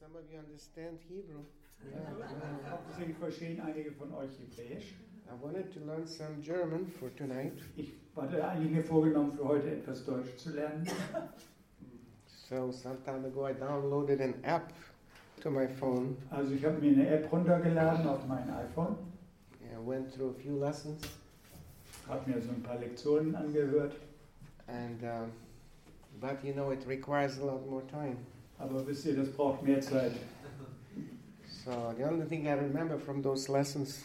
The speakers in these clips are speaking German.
some of you understand Hebrew. Hauptsächlich verstehen einige von euch Hebräisch. I wanted to learn some German for tonight, Ich hatte eigentlich mir vorgenommen, für heute etwas Deutsch zu lernen. so some time ago I downloaded an app to my phone. Also ich habe mir eine App runtergeladen auf mein iPhone, I went through a few lessons, habe mir so ein paar Lektionen angehört. and um, but you know it requires a lot more time. Aber wisst ihr, das braucht mehr Zeit. So the only thing I remember from those lessons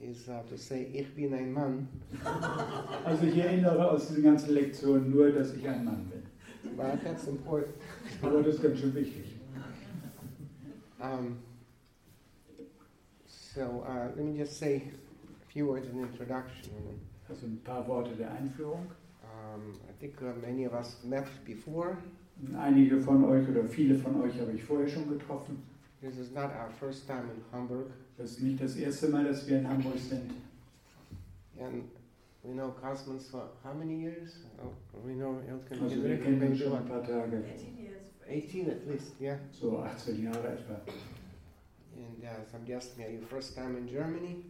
is uh, to say "Ich bin ein Mann," Also ich erinnere aus diesen ganzen Lektionen nur, dass ich ein Mann bin. but that's important. Aber das ist ganz schön wichtig. Um, so uh, let me just say a few words in introduction. Also ein paar Worte der Einführung. Um, I think uh, many of us met before. Einige von euch oder viele von euch habe ich vorher schon getroffen. This is not our first time in Hamburg, Das ist nicht das erste Mal, dass wir in Hamburg sind. and we know Cosmos for how many years? Oh, we know Elton Also wir kennen uns schon ein paar Tage. 18 at least, yeah. So 18 Jahre etwa. And uh, somebody asked me, "Are you first time in Germany?"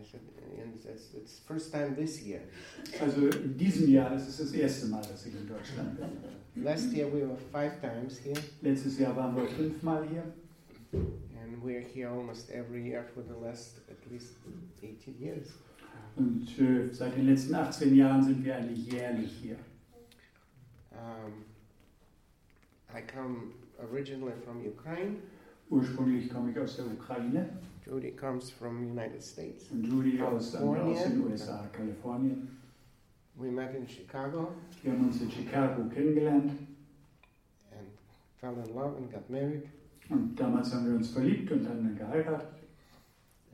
I said, and it's, it's first time this year. Also in diesem Jahr ist es das erste Mal, dass ich in Deutschland bin. Last year we were five times here, Letztes Jahr waren wir fünfmal hier and we're here almost every year for the last at least 18 years. und äh, seit den letzten 18 Jahren sind wir eigentlich jährlich hier. Um, I come originally from Ukraine. Ursprünglich komme ich aus der Ukraine Judy comes from United States. und Judy aus, aus den. USA, Kalifornien. We met in Chicago Wir haben uns in Chicago kennengelernt and fell in love and got married und damals haben wir uns verliebt und haben dann geheiratet.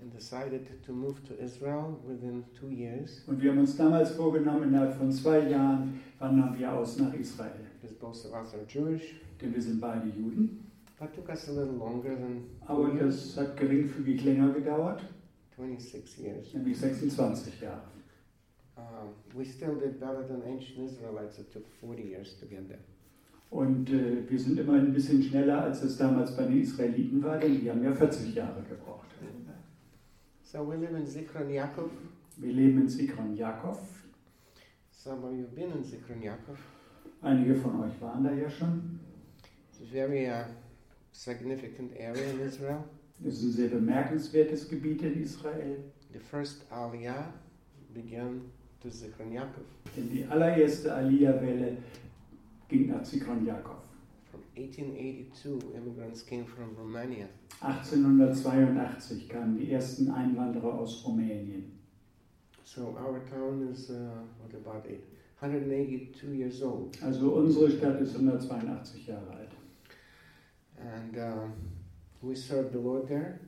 and decided to move to Israel within two years Und wir haben uns damals vorgenommen, innerhalb von zwei Jahren wandern wir aus nach Israel. because both of us are Jewish. Denn wir sind beide Juden. That took us a little longer than Aber das hat geringfügig länger gedauert, 26 years. nämlich 26 Jahre. Und äh, wir sind immer ein bisschen schneller, als es damals bei den Israeliten war, denn die haben ja 40 Jahre gebraucht. So we live in Zikron Yaakov. Wir leben in Zikron Jakob. Some of you have been in Zikron Yaakov. Einige von euch waren da ja schon. It's a very uh, significant area in Israel. Es ist ein sehr bemerkenswertes Gebiet in Israel. The first Aliyah began to Zikron Yaakov Denn die allererste Aliyah-Welle ging nach Jakob. from 1882. Immigrants came from Romania. 1882 kamen die ersten Einwanderer aus Rumänien. So our town is uh, what about eight, 182 years old, Also unsere Stadt ist 182 Jahre alt. and uh, we serve the Lord there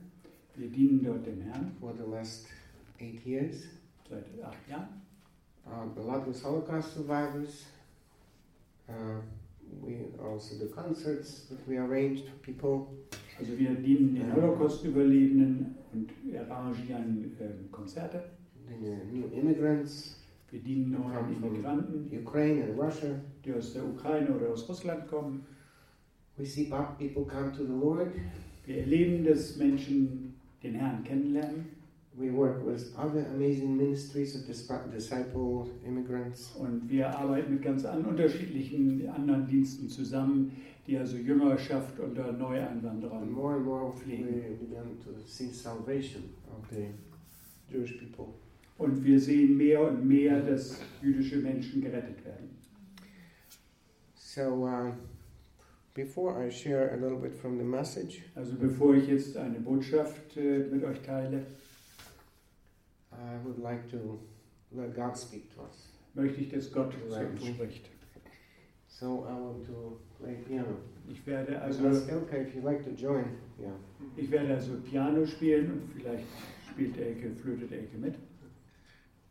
Wir dienen dort dem Herrn for the last eight years. seit acht Jahren. Lot with Holocaust survivors. Uh, we also do concerts that we arrange for people. Also wir dienen den Holocaust-Überlebenden und arrangieren äh, Konzerte. The new immigrants, Wir dienen neuen Immigranten, Ukraine and Russia. die aus der Ukraine oder aus Russland kommen. We see people come to the Lord. Wir erleben, dass Menschen den Herrn kennenlernen We work with other amazing ministries of disp- disciple immigrants. und wir arbeiten mit ganz an unterschiedlichen anderen Diensten zusammen, die also Jüngerschaft unter Neueinwanderern And more and more we begin to see salvation of the Jewish people. Und wir sehen mehr und mehr, dass jüdische Menschen gerettet werden. So, uh, before I share a little bit from the message, Also bevor ich jetzt eine Botschaft äh, mit euch teile, I would like to let God speak to us. möchte ich, dass Gott zu uns spricht. So, I want to play piano. Ich werde Also, okay, if you'd like to join, yeah. ich werde also Piano spielen und vielleicht spielt Elke, flötet Elke mit.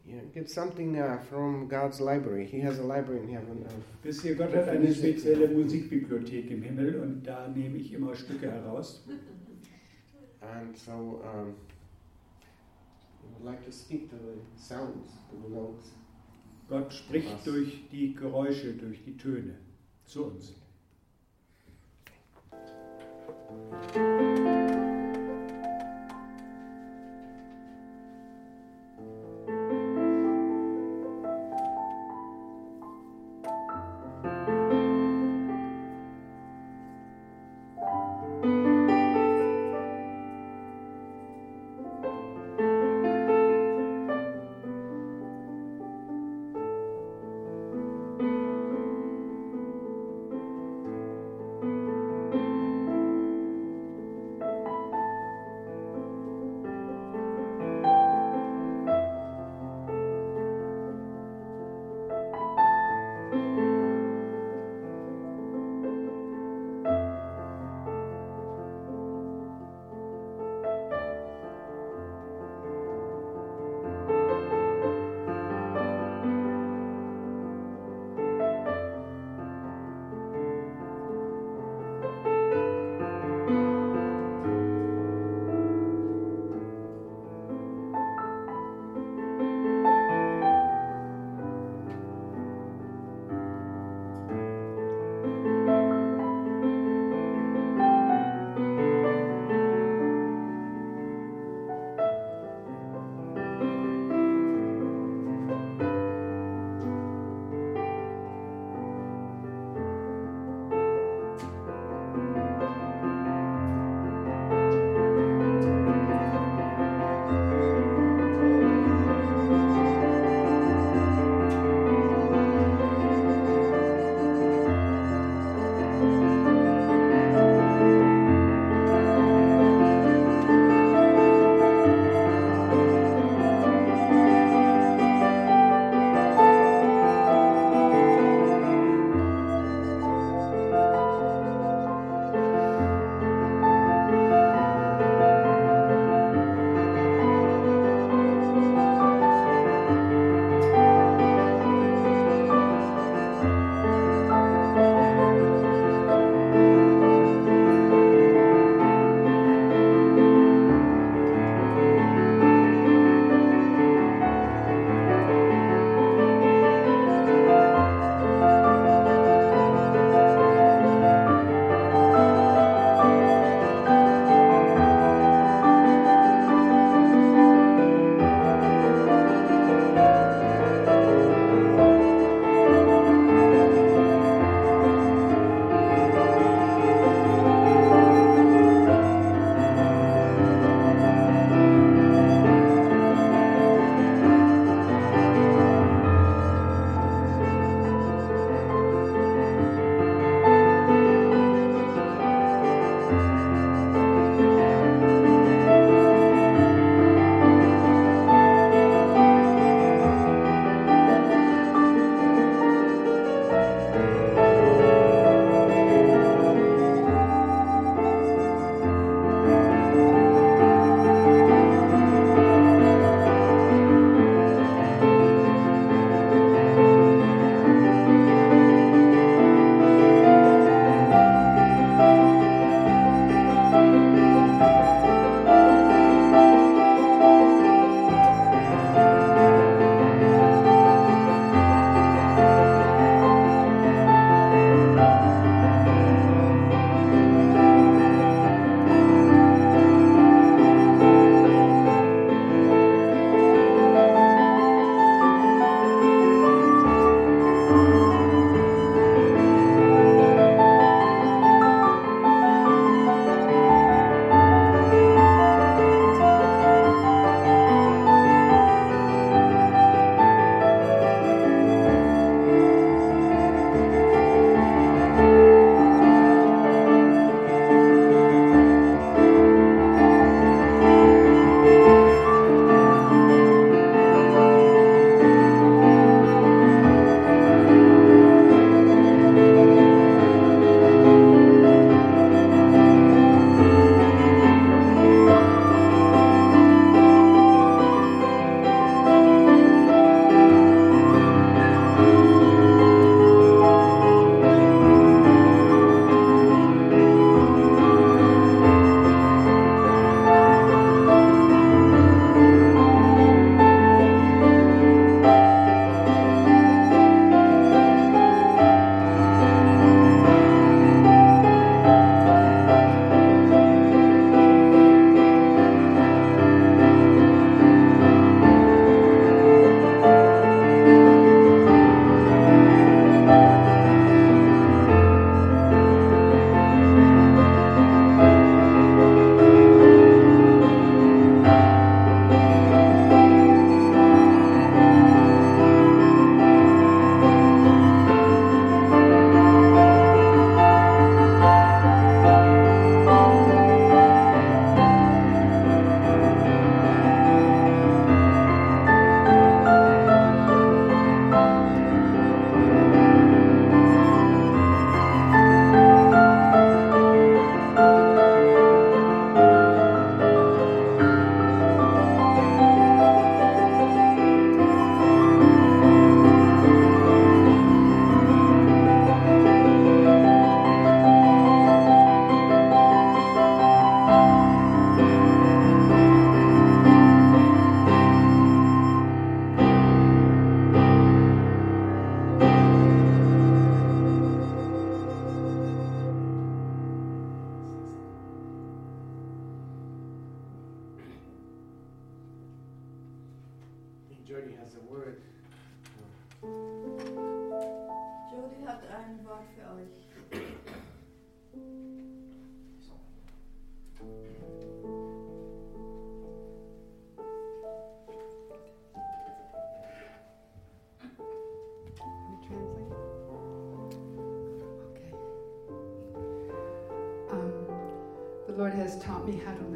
Yeah, get something uh, from God's library. He has a library in heaven. Of, Wisst ihr, Gott hat eine spezielle Musikbibliothek im Himmel und da nehme ich immer Stücke heraus. and so, um, Gott spricht durch die Geräusche, durch die Töne zu uns.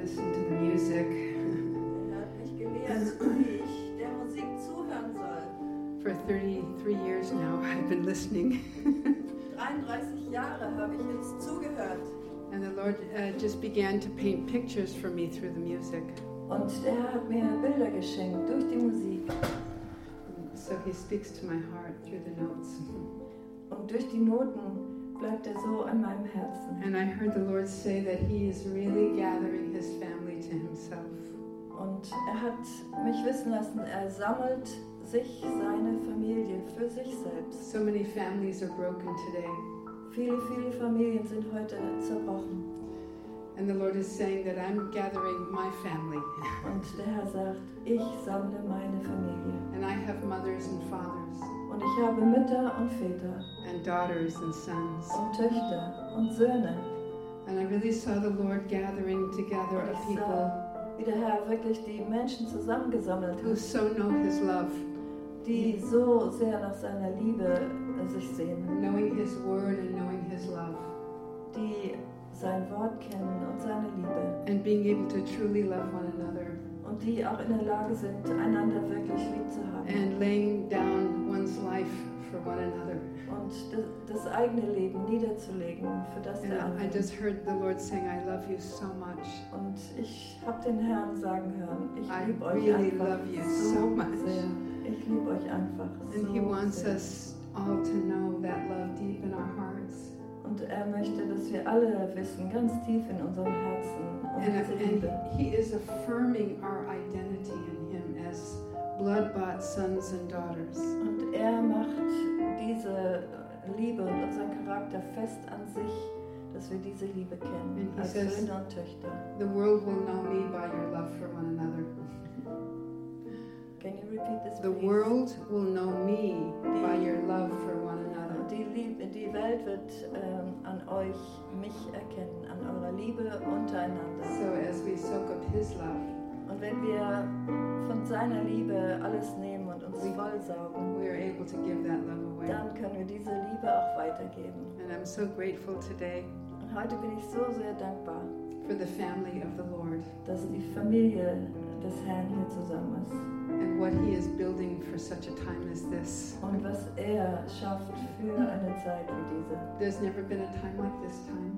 Listen to the music. Er hat mich gelehrt, wie ich der Musik zuhören soll. For 33 years now, I've been listening. 33 Jahre habe ich jetzt zugehört. And the Lord uh, just began to paint pictures for me through the music. Und hat mir Bilder geschenkt durch die Musik. So He speaks to my heart through the notes. Und durch die Noten bleibt er so an meinem Herzen. And I heard the Lord say that He is really gathering His family to Himself. Und er hat mich wissen lassen, er sammelt sich seine Familie für sich selbst. So many families are broken today. Viele, viele Familien sind heute zerbrochen. And the Lord is saying that I'm gathering my family. Und der Herr sagt, ich sammle meine Familie. And I have mothers and fathers, Und ich habe Mütter und Väter and daughters and sons. und Töchter und Söhne. And I really saw the Lord gathering together a people Wie der Herr wirklich die Menschen zusammengesammelt who hat, so know His love, die so sehr nach seiner Liebe sich sehen, knowing His word and knowing His love, die sein Wort kennen und seine Liebe and being able to truly love one another, und die auch in der Lage sind, einander wirklich lieb zu haben and laying down one's life for one another. und das, das eigene Leben niederzulegen für das And der I andere. just heard the Lord saying, I love you so much. Und ich habe den Herrn sagen hören, ich I liebe euch really einfach love you so so much. sehr. Ich liebe euch einfach And so He wants sehr. us all to know that love deep in our hearts. Und er möchte, dass wir alle wissen, ganz tief in unserem Herzen, And, and He is affirming our identity in Him as blood bought sons and daughters. Und er macht diese Liebe und unseren Charakter fest an sich, dass wir diese Liebe kennen, And als says- Söhne und Töchter. The world will know me by your love for one another. Can you repeat this, The please? world will know me by your love for one another. Die, Liebe, die Welt wird ähm, an euch mich erkennen, an eurer Liebe untereinander. So as we soak up His love, Und wenn wir von seiner Liebe alles nehmen und uns vollsaugen, we are able to give that love away. dann können wir diese Liebe auch weitergeben. And I'm so grateful today Und heute bin ich so sehr dankbar, for the family of the Lord dass die Familie des Herrn hier zusammen ist. and what He is building for such a time as this. Und was er schafft für eine Zeit wie diese. There's never been a time like this time.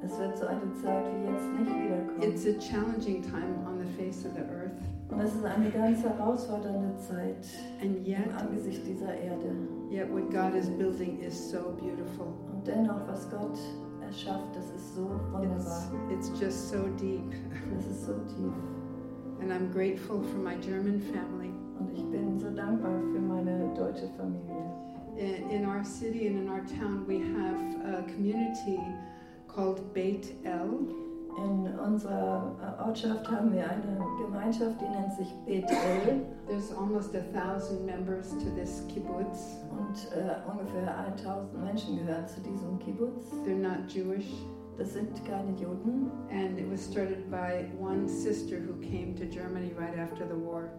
Es wird so eine Zeit wie jetzt nicht wiederkommen. It's a challenging time on the face of the earth, Und es ist eine ganz herausfordernde Zeit and yet, im Angesicht dieser Erde. yet what God is building is so beautiful. Und dennoch, was Gott erschafft, das ist so It's, wunderbar. it's just so deep. Das ist so tief. And I'm grateful for my German family. Und ich bin so dankbar für meine deutsche Familie. In, in our city and in our town, we have a community called Beit El. In unserer äh, Ortschaft haben wir eine Gemeinschaft, die nennt sich Bethel. There's almost a thousand members to this kibbutz. Und äh, ungefähr 1000 Menschen gehören zu diesem Kibbutz. They're not Jewish. Das sind keine Juden. And it was started by one sister who came to Germany right after the war.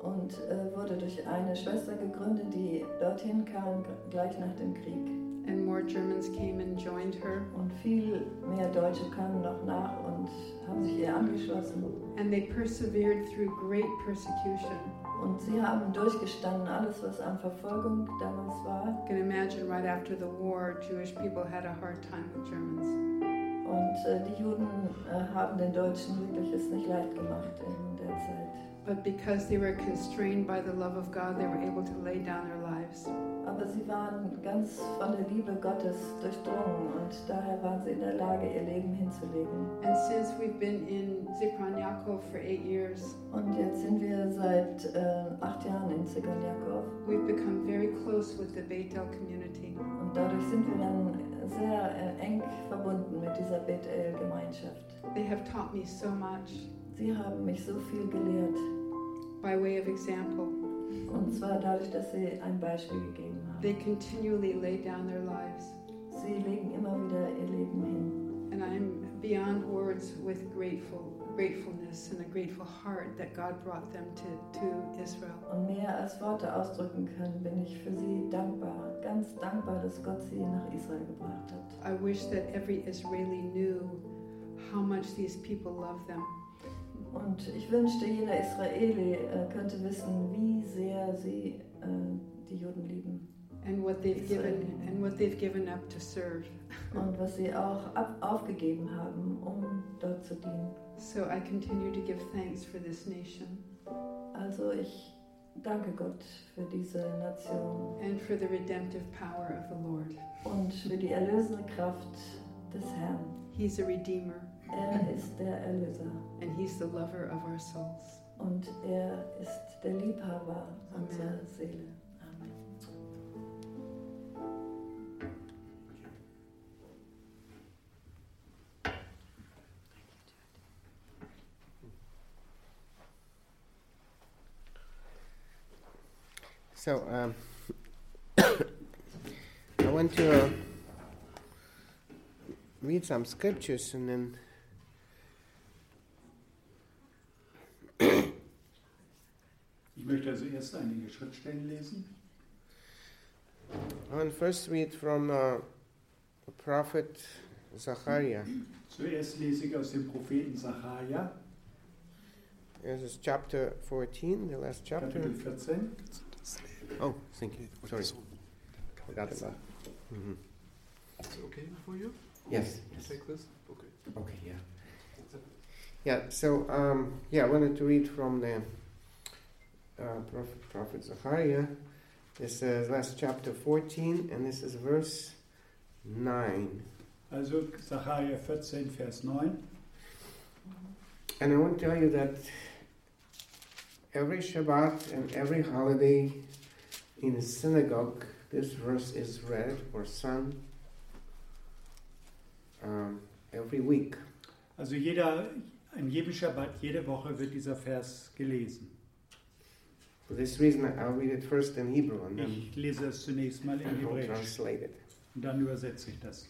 Und äh, wurde durch eine Schwester gegründet, die dorthin kam gleich nach dem Krieg. And more Germans came and joined her. Und viel mehr Deutsche kamen noch nach und haben sich ihr angeschlossen. And they persevered through great persecution. Und sie haben durchgestanden alles, was an Verfolgung damals war. You can imagine right after the war, Jewish people had a hard time with Germans. Und äh, die Juden äh, haben den Deutschen wirklich es nicht leicht gemacht in der Zeit. But because they were constrained by the love of God, they were able to lay down their lives. Aber sie waren ganz von der Liebe Gottes durchdrungen und daher waren sie in der Lage, ihr Leben hinzulegen. And since we've been in Zikran Yaakov for eight years, Und jetzt sind wir seit äh, acht Jahren in Zigon Jakov we've become very close with the Beitel community. und dadurch sind wir dann sehr äh, eng verbunden mit dieser Bethel-Gemeinschaft. They have taught me so much Sie haben mich so viel gelehrt. by way of example. Und zwar dadurch, dass sie ein Beispiel gegeben They haben. continually lay down their lives. Sie legen immer wieder ihr Leben hin. And I'm beyond words with grateful gratefulness and a grateful heart that God brought them to, to Israel. Und mehr als Worte ausdrücken können, bin ich für sie dankbar, ganz dankbar, dass Gott sie nach Israel gebracht hat. I wish that every Israeli knew how much these people love them. Und ich wünschte, jeder Israeli äh, könnte wissen, wie sehr sie äh, die Juden lieben and what they've given and what they've given up to serve. und was sie auch ab aufgegeben haben, um dort zu dienen. So I continue to give thanks for this nation Also ich danke Gott für diese Nation and for the redemptive power of the Lord. und für die erlösende Kraft des Herrn. He's a redeemer Er ist der Erlöser and he's the lover of our souls. und er ist der Liebhaber Amen. unserer Seele. So, um, I want to uh, read some scriptures and then Ich möchte also erst einige Schriftstellen lesen. I want to first read from uh, the prophet Zachariah. Zuerst lese ich aus dem Propheten Sacharja, This is chapter 14, the last chapter. Kapitel 14. Oh, thank you. Sorry, forgot about. hmm Is it okay for you Yes. yes. take this? Okay. Okay, yeah. Yeah, so, um, yeah, I wanted to read from the uh, prophet, prophet Zechariah. This is last chapter 14, and this is verse 9. Also Sacharja 14, Vers 9. And I want to tell you that every Shabbat and every holiday in a synagogue, this verse is read or sung um, every week. Also jeder, an jedem Schabbat, jede Woche wird dieser Vers gelesen. For this reason, I'll read it first in Hebrew and then Ich lese es zunächst mal in I'll Hebräisch translate it. und dann übersetze ich das.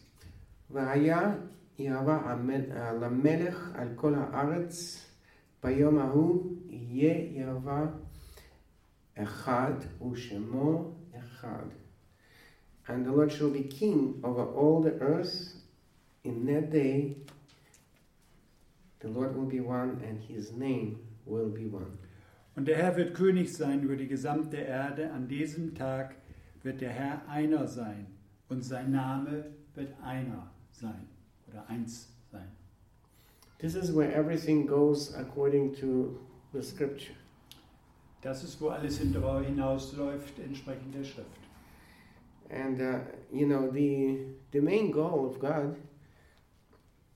והיה יהבה המל- למלך על כל הארץ, ביום ההוא יהיה יהבה אחד ושמו אחד. And the Lord shall be king over all the earth. In that day, the Lord will be one, and his name will be one. Und der Herr wird König sein über die gesamte Erde. An diesem Tag wird der Herr einer sein und sein Name wird einer sein oder eins sein. This is where everything goes according to the scripture. Das ist, wo alles hinausläuft, entsprechend der Schrift. And uh, you know the the main goal of God,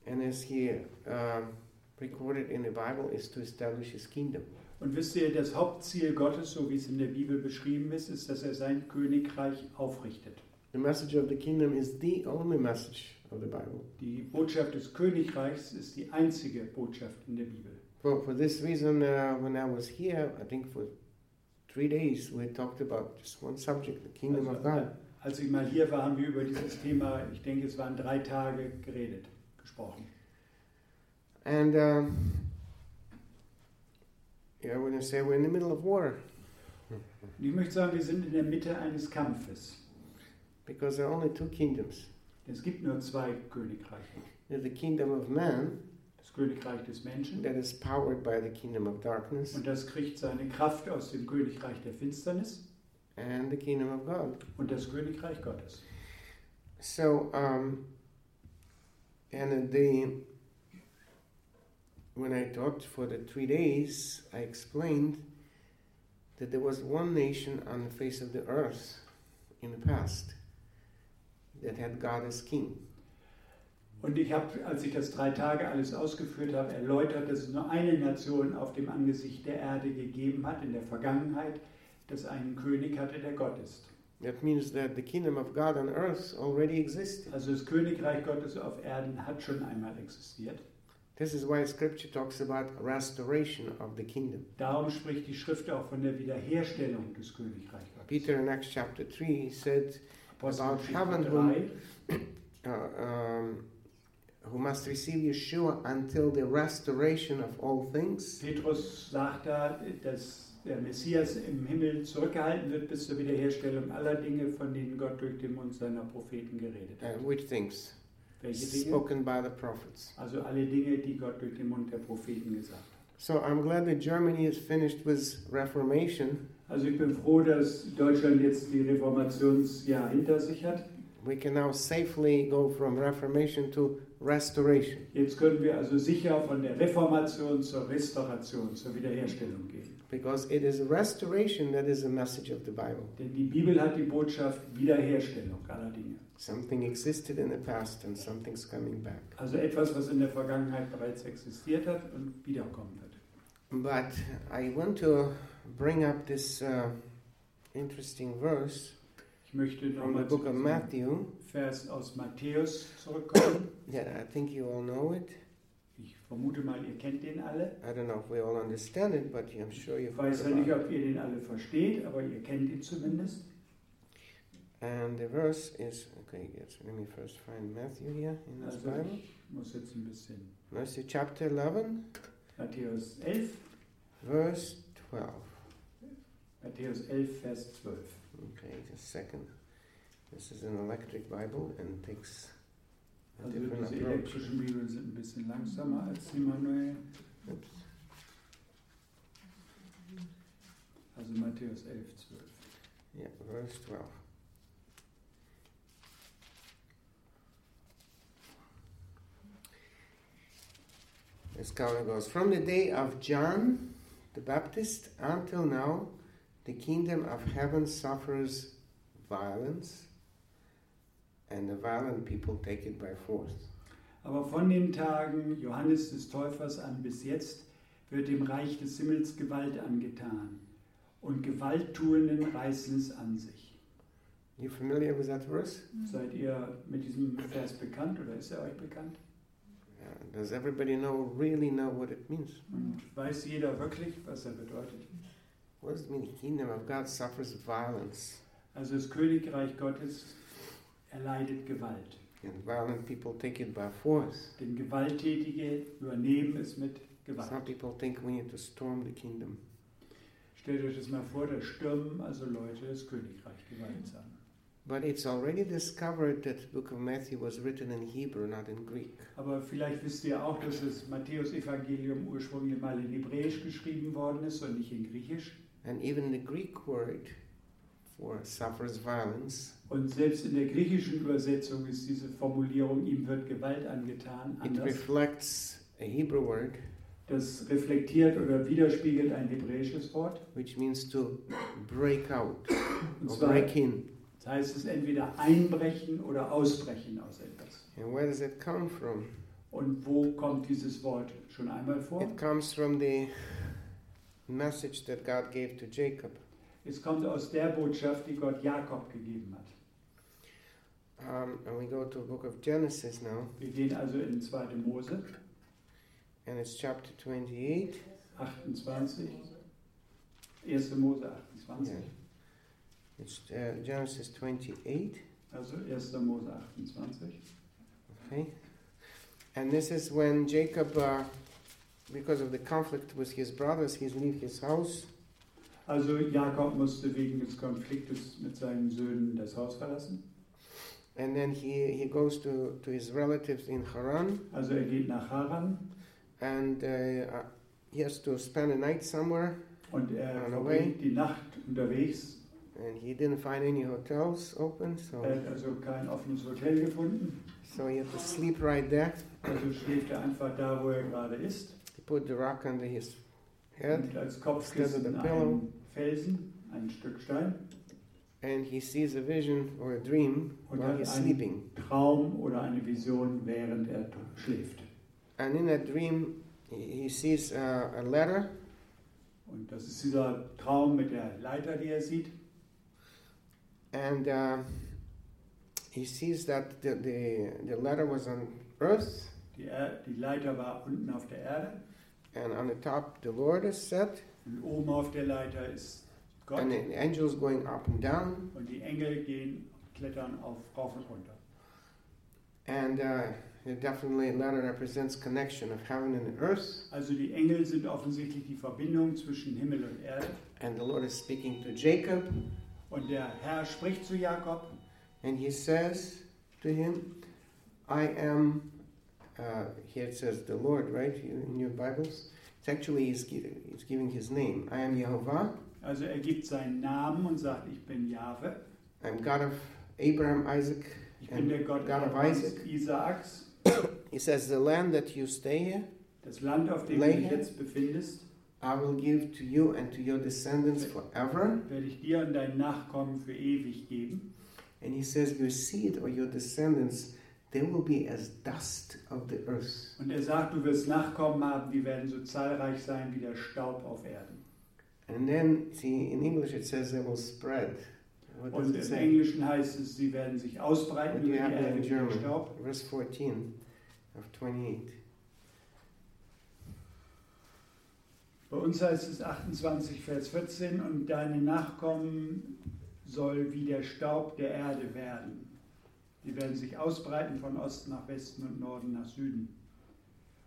and as He um, recorded in the Bible, is to establish His kingdom. Und wisst ihr, das Hauptziel Gottes, so wie es in der Bibel beschrieben ist, ist, dass er sein Königreich aufrichtet. The message of the kingdom is the only message of the Bible. Die Botschaft des Königreichs ist die einzige Botschaft in der Bibel. For for this reason, uh, when I was here, I think for three days we talked about just one subject: the kingdom of Also, God. als ich mal hier war, haben wir über dieses Thema, ich denke, es waren drei Tage geredet, gesprochen. And um, yeah, I to say we're in the middle of war Und ich möchte sagen, wir sind in der Mitte eines Kampfes. Because there are only two kingdoms: Es gibt nur zwei Königreiche. there's the kingdom of man Das Königreich des Menschen that is powered by the kingdom of darkness. und das kriegt seine Kraft aus dem Königreich der Finsternis and the kingdom of God. und das Königreich Gottes. So, um, and the when I talked for the three days, I explained that there was one nation on the face of the earth in the past that had God as king. Und ich habe, als ich das drei Tage alles ausgeführt habe, erläutert, dass es nur eine Nation auf dem Angesicht der Erde gegeben hat in der Vergangenheit, das einen König hatte, der Gott ist. That means that the kingdom of God on earth already existed. Also das Königreich Gottes auf Erden hat schon einmal existiert. This is why Scripture talks about restoration of the kingdom. Darum spricht die Schrift auch von der Wiederherstellung des Königreichs Gottes. Peter in Acts chapter 3 he said, About 3, uh, um, who must receive Yeshua until the restoration of all things. Petrus sagt da, dass der Messias im Himmel zurückgehalten wird bis zur Wiederherstellung aller Dinge, von denen Gott durch den Mund seiner Propheten geredet hat. Uh, which things? Welche Dinge? Spoken by the prophets. Also alle Dinge, die Gott durch den Mund der Propheten gesagt hat. So I'm glad that Germany is finished with Reformation. Also ich bin froh, dass Deutschland jetzt die Reformationsjahr hinter sich hat. We can now safely go from Reformation to restoration. Jetzt können wir also sicher von der Reformation zur Restauration, zur Wiederherstellung gehen. Because it is restoration that is the message of the Bible. Denn die Bibel hat die Botschaft Wiederherstellung aller Dinge. Something existed in the past and something's coming back. Also etwas, was in der Vergangenheit bereits existiert hat und wiederkommen wird. But I want to bring up this uh, interesting verse Ich möchte from the book of Matthew. Vers aus Matthäus zurückkommen. Yeah, I think you all know it. Ich vermute mal, ihr kennt den alle. I don't know if we all understand it, but I'm sure you've Ich weiß ja nicht, ob ihr den alle versteht, aber ihr kennt ihn zumindest. And the verse is okay. Yes, let me first find Matthew here in this Also Bible. ich muss jetzt ein bisschen. Matthew chapter 11, Matthäus 11, verse 12. Matthäus 11, Vers 12. Okay, just a second. This is an electric Bible and takes a Also different diese approach. elektrischen Bibeln sind ein bisschen langsamer als die manuellen. Oops. Also Matthäus 11, 12. Yeah, verse 12. This goes. From the day of John the Baptist until now, the kingdom of heaven suffers violence, and the violent people take it by force. Aber von den Tagen Johannes des Täufers an bis jetzt wird dem Reich des Himmels Gewalt angetan und Gewalttuenden reißen es an sich. You familiar with that verse? Seid ihr mit diesem Vers bekannt oder ist er euch bekannt? Uh, does everybody know really know what it means? Und weiß jeder wirklich, was er bedeutet? What does it mean? The kingdom of God suffers violence, Also das Königreich Gottes erleidet Gewalt. and violent people take it by force. Denn Gewalttätige übernehmen es mit Some Gewalt. people think we need to storm the kingdom. Stellt euch das mal vor, da stürmen also Leute das Königreich gewaltsam. But it's already discovered that the book of Matthew was written in Hebrew, not in Greek. Aber vielleicht wisst ihr auch, dass das Matthäus-Evangelium ursprünglich mal in Hebräisch geschrieben worden ist und nicht in Griechisch. And even the Greek word for suffers violence, Und selbst in der griechischen Übersetzung ist diese Formulierung, ihm wird Gewalt angetan, it anders. reflects a Hebrew word Das reflektiert oder widerspiegelt ein hebräisches Wort. which means to break out or break in. das heißt es entweder einbrechen oder ausbrechen aus etwas. And where does it come from? Und wo kommt dieses Wort schon einmal vor? It comes from the message that God gave to Jacob. Es kommt aus der Botschaft, die Gott Jakob gegeben hat. Um, and we go to the book of Genesis now, Wir gehen also in 2. Mose and it's chapter 28. 28. 1. Mose 28. Yeah. It's uh, Genesis 28. Also 1. Mose 28. Okay. And this is when Jacob, uh, because of the conflict with his brothers, he's leave his house. Also Jakob musste wegen des Konfliktes mit seinen Söhnen das Haus verlassen. And then he, he goes to, to his relatives in Haran. Also er geht nach Haran And uh, uh, he has to spend a night somewhere. und er verbringt die Nacht unterwegs. And he didn't find any hotels open. So, Er hat also kein offenes Hotel gefunden. so he had to sleep right there. Also schläft er einfach da, wo er gerade ist. Put the rock under his head. Und als Kopfkissen Instead of the pillow. einen Felsen, ein Stück Stein. And he sees a vision or a dream Und while he's sleeping. Traum oder eine Vision, während er schläft. And in that dream, he sees uh, a letter Und das ist dieser Traum mit der Leiter, die er sieht. and uh, he sees that the, the, the letter was on earth Die, er die Leiter war unten auf der Erde and on the top the Lord is set, und oben auf der Leiter ist Gott and the angels going up and down. und die Engel gehen, klettern auf, rauf und runter. And uh, it definitely letter represents connection of heaven and earth. Also die Engel sind offensichtlich die Verbindung zwischen Himmel und Erde. And the Lord is speaking to Jacob, Und der Herr spricht zu Jakob and he says to him, I am, uh, here it says the Lord, right, in your Bibles? It's actually, he's, he's giving his name. I am Jehovah, Also er gibt seinen Namen und sagt, ich bin Jahwe. I'm God of Abraham, Isaac. Ich bin der Gott God of Isaac. Isaaks. He says, The land that you stay here, Das Land, auf dem du dich jetzt befindest, I will give to you and to your descendants forever. werde ich dir und deinen Nachkommen für ewig geben. And he says, Your seed or your descendants, they will be as dust of the earth. Und er sagt, du wirst Nachkommen haben, die werden so zahlreich sein wie der Staub auf Erden. And then, see, in English it says they will spread. What Und it im? Englischen heißt es, sie werden sich ausbreiten What über die there Erde in wie der? Staub. Verse 14 of 28. Bei uns heißt es 28, Vers 14, und deine Nachkommen soll wie der Staub der Erde werden. Die werden sich ausbreiten von Osten nach Westen und Norden nach Süden.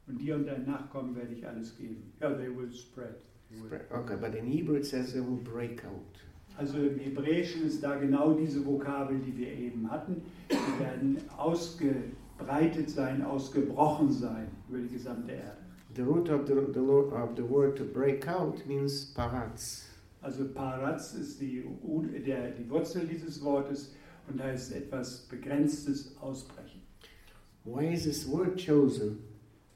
Und dir und deinen Nachkommen werde ich alles geben. Ja, they will spread. They will- Spread. Okay, but in Hebrew it says they will break out. Also im Hebräischen ist da genau diese Vokabel, die wir eben hatten. Die werden ausgebreitet sein, ausgebrochen sein über die gesamte Erde. The root of the, the, of the word to break out means paratz. Also Paratz ist die, der, die Wurzel dieses Wortes und heißt etwas Begrenztes ausbrechen. Why is this word chosen?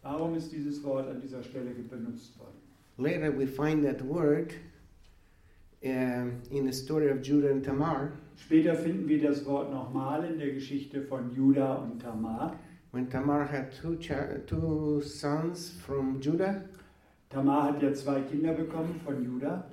Warum ist dieses Wort an dieser Stelle benutzt worden? Later we find that word in the story of Judah and Tamar. Später finden wir das Wort nochmal in der Geschichte von Judah und Tamar. When Tamar had two, two sons from Judah, Tamar hat ja zwei Kinder bekommen von Judah,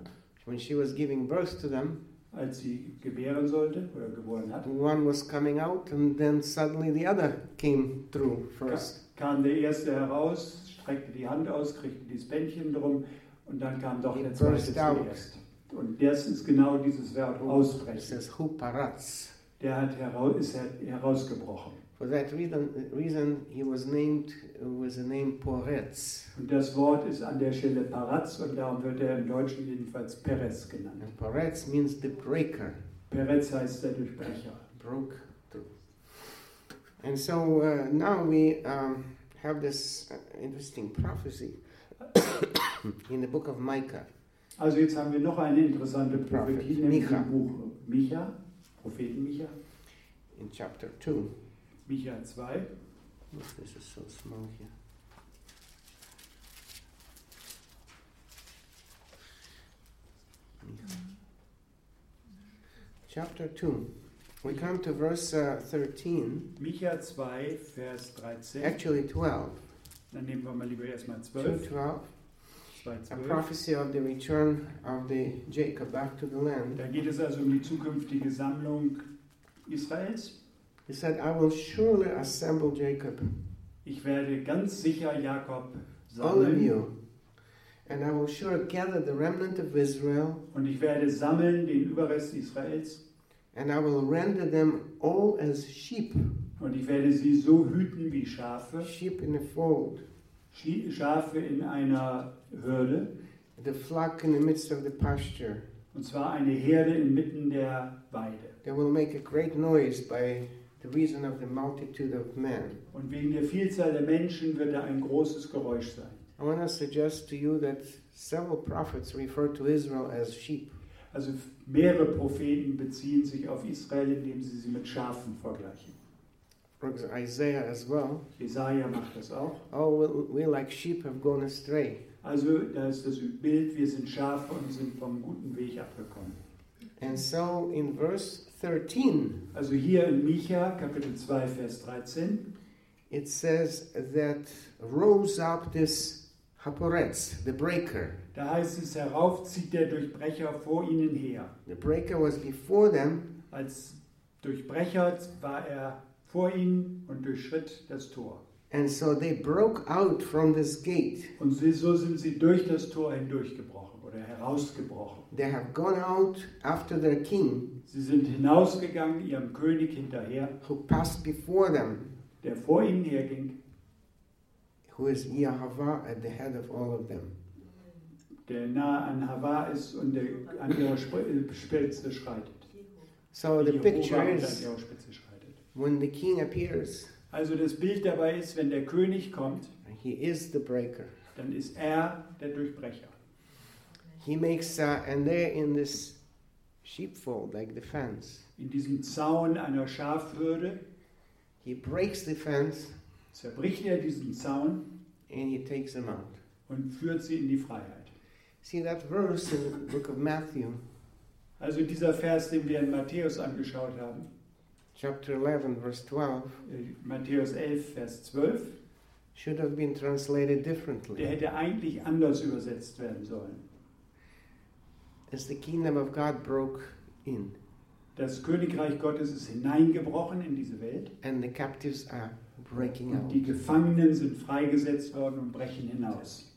when she was giving birth to them, als sie gebären sollte oder geboren hat. one was coming out and then suddenly the other came through first. Kam der erste heraus, streckte die Hand aus, kriegte dieses Bändchen drum und dann kam doch It der zweite zuerst. Und das ist genau dieses Wort ausbrechen. huparatz. Der hat heraus, ist her- herausgebrochen. For that reason, reason he was named with the name Poretz. Und das Wort ist an der Stelle Paratz und darum wird er im Deutschen jedenfalls Perez genannt. And Poretz means the breaker, Perez heißt der Durchbrecher. broke through. And so uh, now we um, have this uh, interesting prophecy in the book of Micah. Also jetzt haben wir noch eine interessante Prophet Prophetie, nämlich Micha. im Buch Micha, Propheten Micha, in chapter 2. Micha 2. Oh, This is so small here. Chapter 2. We come to verse uh, 13, Micha 2, Vers 13. actually 12. Dann nehmen wir mal lieber erstmal 2 12. 12. 2, A 12. prophecy of the return of the Jacob back to the land. Da geht es also um die zukünftige Sammlung Israels. He said, I will surely assemble Jacob, Ich werde ganz sicher Jakob all of sammeln you, and I will sure gather the remnant of Israel, und ich werde sammeln den Überrest Israels and I will render them all as sheep, und ich werde sie so hüten wie Schafe, sheep in a fold, Schafe in einer Hürde, the flock in the midst of the pasture. und zwar eine Herde inmitten der Weide. They will make a great noise by the reason of the multitude of men. Und wegen der Vielzahl der Menschen wird da ein großes Geräusch sein. I want to suggest to you that several prophets refer to Israel as sheep. Also mehrere Propheten beziehen sich auf Israel, indem sie sie mit Schafen vergleichen. For example, Isaiah as well. Jesaja macht das auch. Oh, we, we like sheep have gone astray. Also da ist das Bild, wir sind Schafe und sind vom guten Weg abgekommen. And so in verse 13, Also hier in Micha, Kapitel 2, Vers 13, it says that rose up this Haporetz, the breaker. da heißt es, herauf zieht der Durchbrecher vor ihnen her. The breaker was before them, Als Durchbrecher war er vor ihnen und durchschritt das Tor. And so they broke out from this gate. Und so sind sie durch das Tor hindurchgebrochen oder herausgebrochen. They have gone out after their king, Sie sind hinausgegangen, ihrem König hinterher, who passed before them, der vor ihnen herging, who is Yahweh at the head of all of them. der nahe an Hava ist und der an ihrer Sp- Spitze schreitet. So the picture is when the king appears, Also das Bild dabei ist, wenn der König kommt, he is the breaker. dann ist er der Durchbrecher. He makes, uh, and they're in this sheepfold, like the fence. In diesem Zaun einer Schafhürde He breaks the fence zerbricht er diesen Zaun and he takes them out. und führt sie in die Freiheit. See that verse in the book of Matthew, Also dieser Vers, den wir in Matthäus angeschaut haben, chapter 11, verse 12, äh, Matthäus 11, Vers 12, should have been translated der differently. hätte eigentlich anders übersetzt werden sollen. As the kingdom of God broke in, Das Königreich Gottes ist hineingebrochen in diese Welt and the captives are breaking und die out. Gefangenen sind freigesetzt worden und brechen hinaus.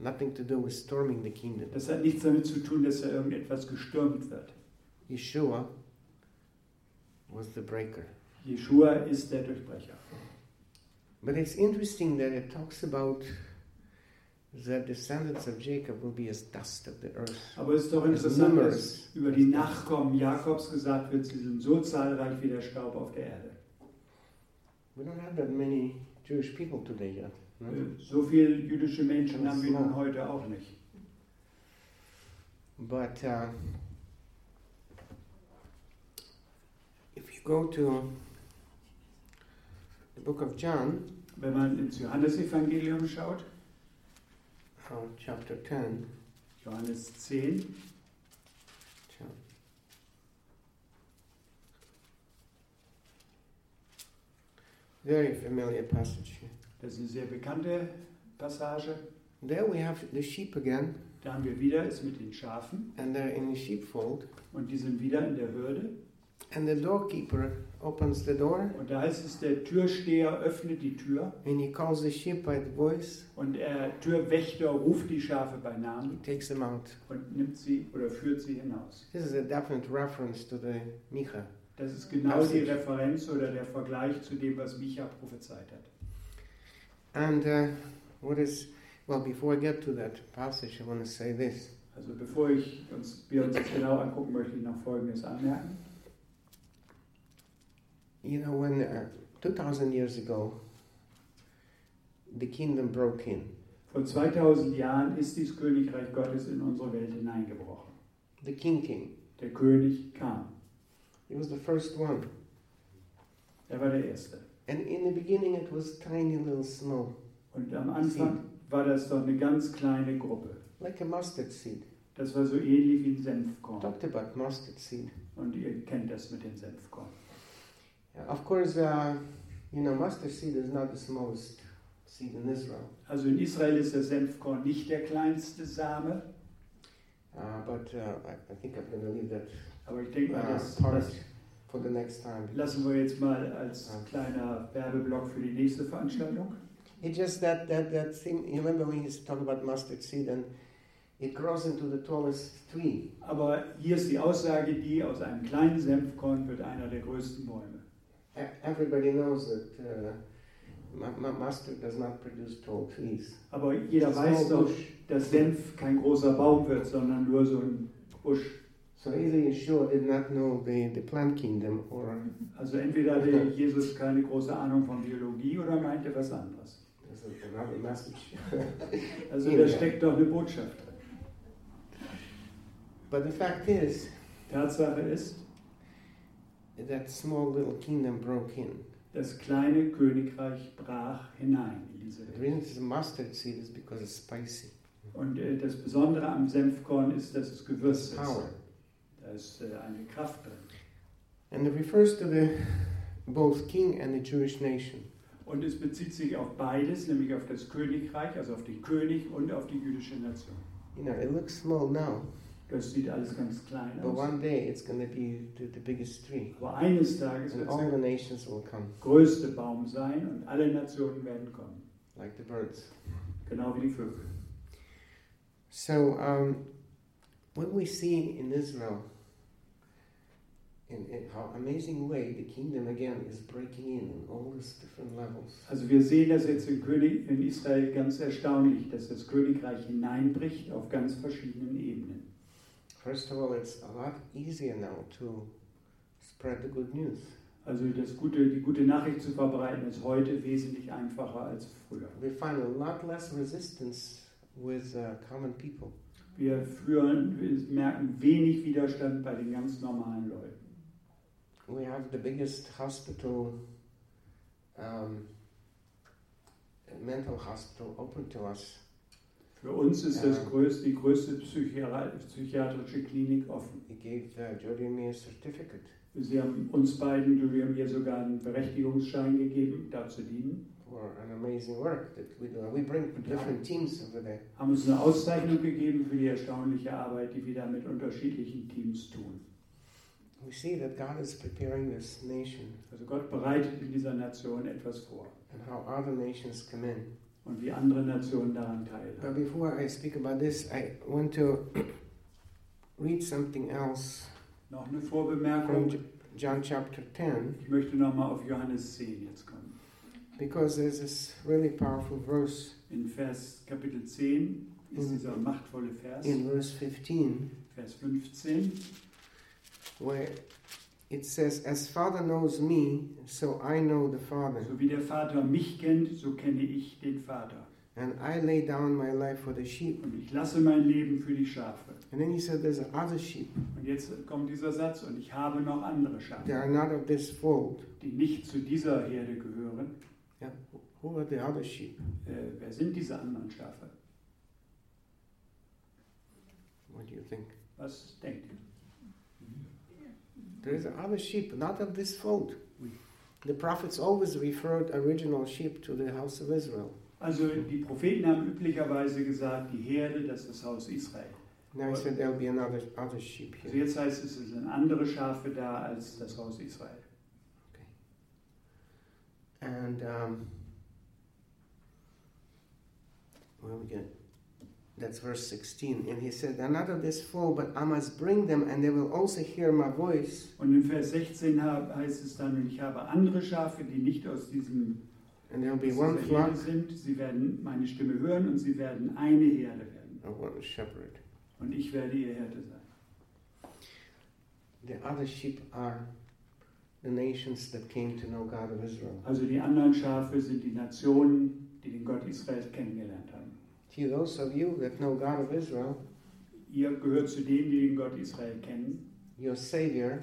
Nothing to do with storming the kingdom. Das hat nichts damit zu tun, dass da irgendetwas gestürmt wird. Yeshua was the breaker. Jeshua ist der Durchbrecher. But it's interesting that it talks about the descendants of Jacob will be as dust of the earth. Aber es ist doch interessant, dass über die Nachkommen Jakobs gesagt wird, sie sind so zahlreich wie der Staub auf der Erde. We don't have that many Jewish people today yet. no? Äh, So viele jüdische Menschen haben wir nun heute auch nicht. But uh, if you go to the book of John, Wenn man ins Johannesevangelium schaut, uh, chapter 10, Johannes 10, John. very familiar passage here. das ist eine sehr bekannte Passage. There we have the sheep again, Da haben wir wieder es mit den Schafen and they're in the sheepfold, und die sind wieder in der Hürde. And the doorkeeper opens the door, Und da heißt es, der Türsteher öffnet die Tür and he calls the sheep by the voice. und der Türwächter ruft die Schafe bei He Namen takes them out. und nimmt sie oder führt sie hinaus. This is a definite reference to the Micha. Das ist genau die Referenz oder der Vergleich zu dem, was Micha prophezeit hat. And uh, what is, well, before I get to that passage, I want to say this. Also bevor ich uns, wir uns das genau angucken, möchte ich noch Folgendes anmerken. You know, when uh, 2,000 years ago, the kingdom broke in, Vor 2000 Jahren ist dieses Königreich Gottes in unsere Welt hineingebrochen. the king came. Der König kam. He was the first one. Er war der Erste. And in the beginning, it was tiny little small, Und am Anfang war das doch eine ganz kleine Gruppe. like a mustard seed. Das war so ähnlich wie ein Senfkorn. talked about mustard seed. Und ihr kennt das mit den Senfkorn. Uh, Of course, uh, you know, mustard seed is not the smallest seed in Israel, Also in Israel ist der Senfkorn nicht der kleinste Same, uh, but uh, I, I think I'm going to leave that aber ich denke mal, uh, das, part das for the next time. lassen wir jetzt mal als kleiner Werbeblock für die nächste Veranstaltung. It's just that, that, that thing, you remember when you talk about mustard seed and it grows into the tallest tree. Aber hier ist die Aussage, die aus einem kleinen Senfkorn wird einer der größten Bäume. E- Everybody knows that uh, mu- mu- mustard does not produce tall trees. Aber jeder weiß doch, dass Senf kein großer Baum wird, sondern nur so ein Busch. So either Yeshua did not know the, the plant kingdom or Also entweder hatte Jesus keine große Ahnung von Biologie oder meinte was anderes. there's another message. Also da steckt doch eine Botschaft drin. but the fact is Tatsache ist, that small little kingdom broke in. das kleine Königreich brach hinein in diese The Welt. reason it's a mustard seed is because it's spicy. Und äh, das Besondere am Senfkorn ist, dass es gewürzt ist. Power. Da ist äh, eine Kraft drin. And it refers to the both king and the Jewish nation. Und es bezieht sich auf beides, nämlich auf das Königreich, also auf den König und auf die jüdische Nation. You know, it looks small now, Das sieht alles ganz klein But aus. one day it's going to be the, the biggest tree. Aber eines Tages And wird all the der nations will come, größte Baum sein und alle Nationen werden kommen. like the birds. Genau wie die Vögel. So, um, what we see in Israel, in, in how amazing way the kingdom again is breaking in on all these different levels. Also wir sehen das jetzt in, König, in Israel ganz erstaunlich, dass das Königreich hineinbricht auf ganz verschiedenen Ebenen. First of all, it's a lot easier now to spread the good news. Also das gute, die gute Nachricht zu verbreiten ist heute wesentlich einfacher als früher. We find a lot less resistance with uh, common people. Wir führen, wir merken wenig Widerstand bei den ganz normalen Leuten. We have the biggest hospital, um, mental hospital open to us. Für uns ist das größte, die größte psychiatrische Klinik offen. He gave uh, a certificate Sie haben uns beiden, Julie und mir, sogar einen Berechtigungsschein gegeben, da zu dienen. for an amazing work that we do. And we bring different teams over there. Haben uns eine Auszeichnung gegeben für die erstaunliche Arbeit, die wir da mit unterschiedlichen Teams tun. We see that God is preparing this nation Also Gott bereitet in dieser Nation etwas vor and how other nations come in. Und wie andere Nationen daran But teilhaben. before I speak about this, I want to read something else Noch eine from Vorbemerkung. J- John chapter 10, Ich möchte nochmal auf Johannes 10 jetzt kommen. because there's this really powerful verse In Vers Kapitel 10 ist Mhm. dieser machtvolle Vers, in verse 15 Vers 15. where it says, As Father knows me, so I know the Father, So wie der Vater mich kennt, so kenne ich den Vater. and I lay down my life for the sheep. Und ich lasse mein Leben für die Schafe. And then he said, There's other sheep. Und jetzt kommt dieser Satz, und ich habe noch andere They Schafe, are not of this fold. die nicht zu dieser Herde gehören. Yeah. Who are the other sheep? Äh, wer sind diese anderen Schafe? What do you think? Was denkt ihr? There is other sheep, not of this fold. The prophets always referred original sheep to the house of Israel. Also die Propheten haben üblicherweise gesagt, die Herde, das ist das Haus Israel. Now he said there'll be another other sheep Also here. jetzt heißt es, es sind andere Schafe da als das Haus Israel. Okay. And um, where we get that's verse 16. And he said, of this fold, but I must bring them, and they will also hear my voice, Und in Vers 16 hab- heißt es dann, und ich habe andere Schafe, die nicht aus diesem and there'll be one flock Herde sind. Sie werden meine Stimme hören und sie werden eine Herde werden. of one shepherd. Und ich werde ihr Hirte sein. The other sheep are the nations that came to know God of Israel. Also die anderen Schafe sind die Nationen, die den Gott Israels kennengelernt haben. To those of you that know God of Israel, Ihr gehört zu denen, die den Gott Israel kennen. your Savior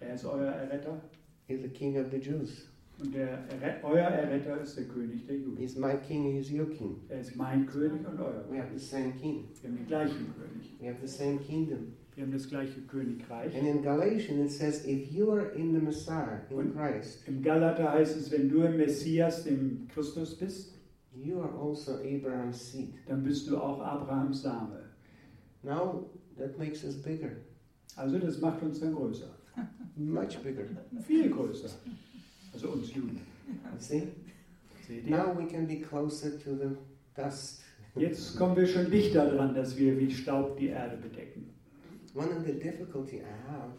Er ist euer Erretter. is the King of the Jews. Und der Erret euer Erretter ist der König der Juden. He's my King, He's your King. Er ist mein König und euer. We have the same King. Wir haben den gleichen König. We have the same kingdom. Wir haben das gleiche Königreich. And in Galatians it says, if you are in the Messiah, in Und- Christ, Im Galater heißt es, wenn du im Messias, dem Christus bist, you are also Abraham's seed. dann bist du auch Abrahams Same. Now that makes us bigger, Also das macht uns dann größer. much bigger. Viel größer. Also uns Juden. See? Seht ihr? Now we can be closer to the dust. Jetzt kommen wir schon dichter dran, dass wir wie Staub die Erde bedecken. One of the difficulty I have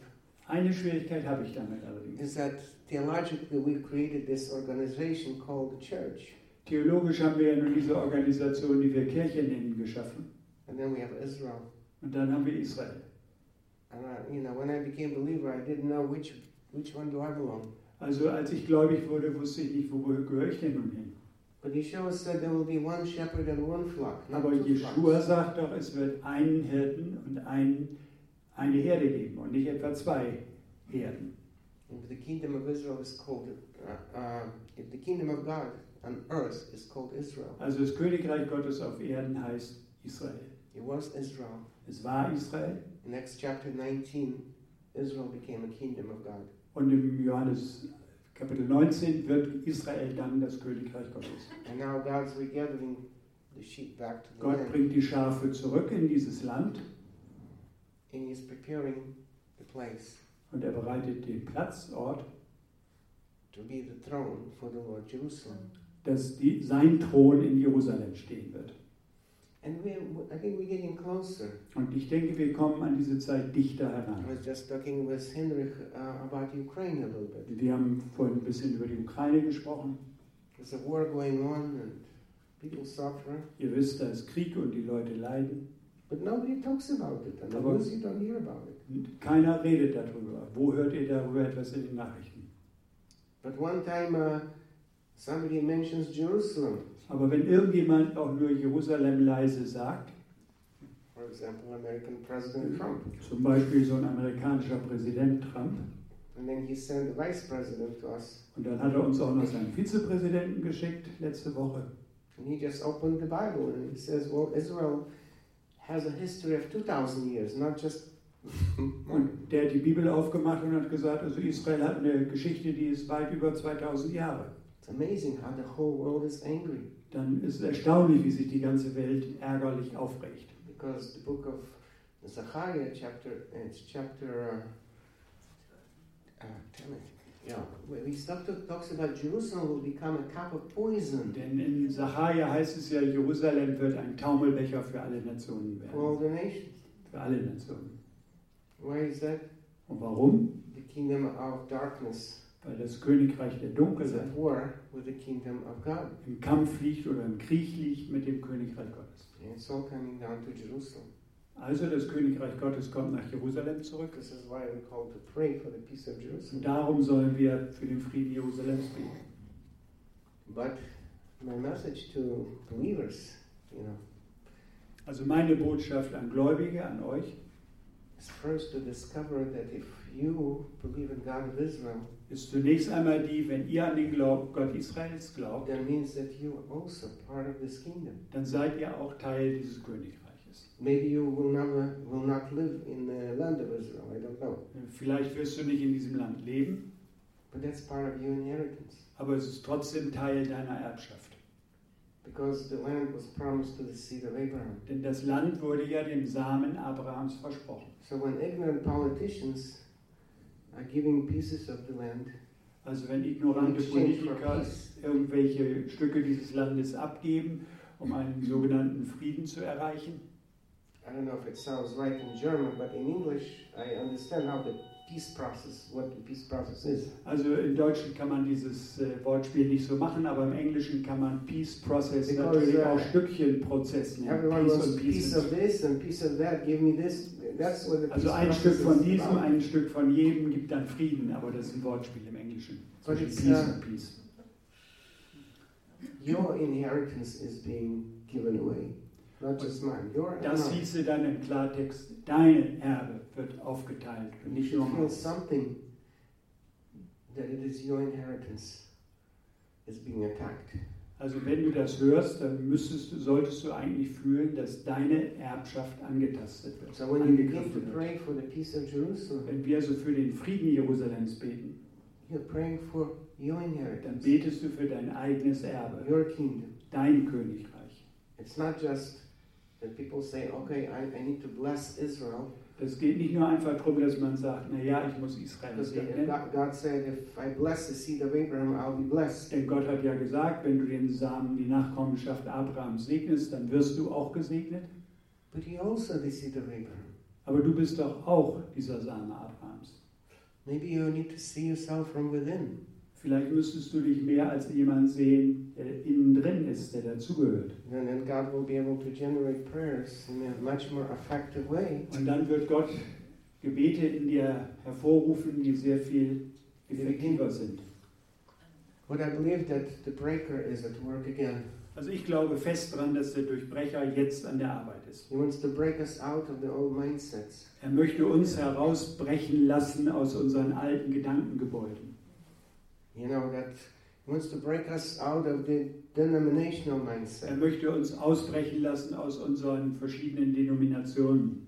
Eine Schwierigkeit habe ich damit allerdings. is that theologically we created this organization called the church, Theologisch haben wir ja nun diese Organisation, die wir Kirche nennen, geschaffen. and then we have Israel. Und dann haben wir Israel. And I, you know, when I became believer, I didn't know which which one do I belong. Also als ich gläubig wurde, wusste ich nicht, wo gehöre ich denn nun hin. But Yeshua said there will be one shepherd and one flock, Aber flocks. sagt doch, es wird einen Hirten und ein, eine Herde geben und nicht etwa zwei Herden. If the kingdom of Israel is called, uh, if the kingdom of God on earth is called Israel, Also das Königreich Gottes auf Erden heißt Israel. it was Israel. Es war Israel In Acts chapter 19, Israel became a kingdom of God. und im Johannes Kapitel 19 wird Israel dann das Königreich Gottes. And now God's regathering the sheep back to the Gott land. bringt die Schafe zurück in dieses Land and he's preparing the place Und er bereitet den Platzort, to be the throne for the Lord Jerusalem. Dass die, sein Thron in Jerusalem stehen wird. And we, I think we're getting closer. Und ich denke, wir kommen an diese Zeit dichter I heran. was just talking with Henrik uh, about Ukraine a little bit. Wir haben vorhin ein bisschen über die Ukraine gesprochen. There's a war going on and people suffer, Ihr wisst, da ist Krieg und die Leute leiden. but nobody talks about it. And the Aber- news you don't hear about it. Und keiner redet darüber. Wo hört ihr darüber etwas in den Nachrichten? But one time uh, somebody mentions Jerusalem, Aber wenn irgendjemand auch nur Jerusalem leise sagt, for example, American President Trump, zum Beispiel so ein amerikanischer Präsident Trump, and then he sent the vice president to us, und dann hat er uns auch noch seinen Vizepräsidenten geschickt letzte Woche. and he just opened the Bible and he says, well, Israel has a history of 2,000 years, not just Und der hat die Bibel aufgemacht und hat gesagt, also Israel hat eine Geschichte, die ist weit über 2000 Jahre. It's amazing how the whole world is angry Dann ist es erstaunlich, wie sich die ganze Welt ärgerlich aufregt. because the book of Zechariah, chapter, it's chapter uh, uh, yeah, when he talks about Jerusalem will become a cup of poison Denn in Sacharja heißt es ja, Jerusalem wird ein Taumelbecher für alle Nationen for all werden. the nations. Für alle Nationen. Why is that? Und warum? The kingdom of darkness Weil das Königreich der Dunkelheit im Kampf liegt oder im Krieg liegt mit dem Königreich Gottes. It's all coming down to Jerusalem. Also das Königreich Gottes kommt nach Jerusalem zurück. This is why we're called to pray for the peace of Und darum sollen wir für den Frieden Jerusalems beten. But my message to believers, you know, Also meine Botschaft an Gläubige, an euch, is first to discover that if you believe in God of Israel, ist zunächst einmal die, wenn ihr an den Glaub, Gott Israels glaubt, that means that you are also part of this kingdom. dann seid ihr auch Teil dieses Königreiches. Maybe you will never will not live in the land of Israel. I don't know, Vielleicht wirst du nicht in diesem Land leben, but that's part of your inheritance aber es ist trotzdem Teil deiner Erbschaft. because the land was promised to the seed of Abraham. Denn das Land wurde ja dem Samen Abrahams versprochen. So when ignorant politicians are giving pieces of the land Also wenn in ignorante Politiker irgendwelche Stücke dieses Landes abgeben, um einen sogenannten Frieden zu erreichen, I don't know if it sounds right in German, but in English I understand how the peace process, what the peace process is. Also im Deutschen kann man dieses äh, Wortspiel nicht so machen, aber im Englischen kann man Peace Process Because, natürlich uh, auch Stückchenprozess nennen. Everyone Peace wants piece Peace. of this and piece of that. Give me this. Also ein Stück von diesem, ein Stück von jedem gibt dann Frieden, aber das ist ein Wortspiel im Englischen. But Zwischen it's, Peace uh, und Peace. Your inheritance is being given away, not just mine. Your Das hieße dann im Klartext, dein Erbe wird aufgeteilt und You nicht nur feel meins. something that it is your inheritance is being attacked. Also wenn du das hörst, dann müsstest du, solltest du eigentlich fühlen, dass deine Erbschaft angetastet wird. So when you begin to angegriffen wird. pray for the peace of Jerusalem, Wenn wir also für den Frieden Jerusalems beten, dann betest du für dein eigenes Erbe, your kingdom. dein Königreich. It's not just that people say, okay, I, I need to bless Israel. Das geht nicht nur einfach darum, dass man sagt, naja, ich muss Israel segnen. God, God said, if I bless the seed of Abraham, I'll be blessed. Denn Gott hat ja gesagt, wenn du den Samen, die Nachkommenschaft Abrahams segnest, dann wirst du auch gesegnet. But he also the seed of Abraham. Aber du bist doch auch dieser Same Abrahams. Maybe you need to see yourself from within. Vielleicht müsstest du dich mehr als jemand sehen, der innen drin ist, der dazugehört. Und dann wird Gott Gebete in dir hervorrufen, die sehr viel effektiver sind. Also ich glaube fest daran, dass der Durchbrecher jetzt an der Arbeit ist. Er möchte uns herausbrechen lassen aus unseren alten Gedankengebäuden. You know, that he wants to break us out of the denominational Er mindset. möchte uns ausbrechen lassen aus unseren verschiedenen Denominationen,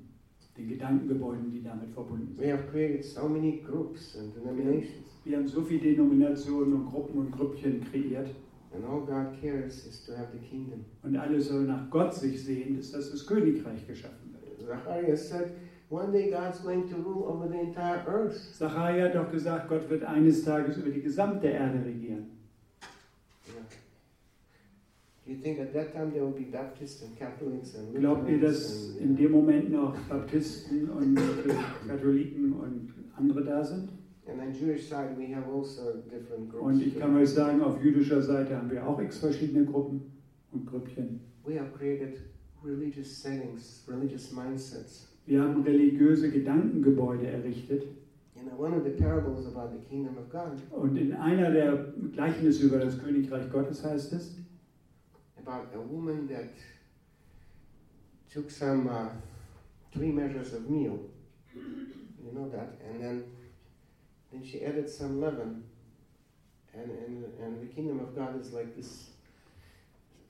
den Gedankengebäuden, die damit verbunden We sind. have created so many groups and denominations, Wir haben so viele Denominationen und Gruppen und Grüppchen kreiert. and all God cares is to have the kingdom. Und alle sollen nach Gott sich sehen, ist, dass das Königreich geschaffen wird. Zacharias said, one day God's going to rule over the entire earth. Zachariah hat doch gesagt, Gott wird eines Tages über die gesamte Erde regieren. Glaubt ihr, dass in dem Moment noch Baptisten und Katholiken und andere da sind? and on Jewish side we have also different groups. Und ich kann euch sagen, auf jüdischer Seite haben wir auch x verschiedene Gruppen und Grüppchen. We have created religious settings, religious mindsets. Wir haben religiöse Gedankengebäude errichtet. You know, one of the parables about the kingdom of God, Und in einer der Gleichnisse über das Königreich Gottes heißt es, about a woman that took some uh, three measures of meal. You know that, and then then she added some leaven, and and and the kingdom of God is like this.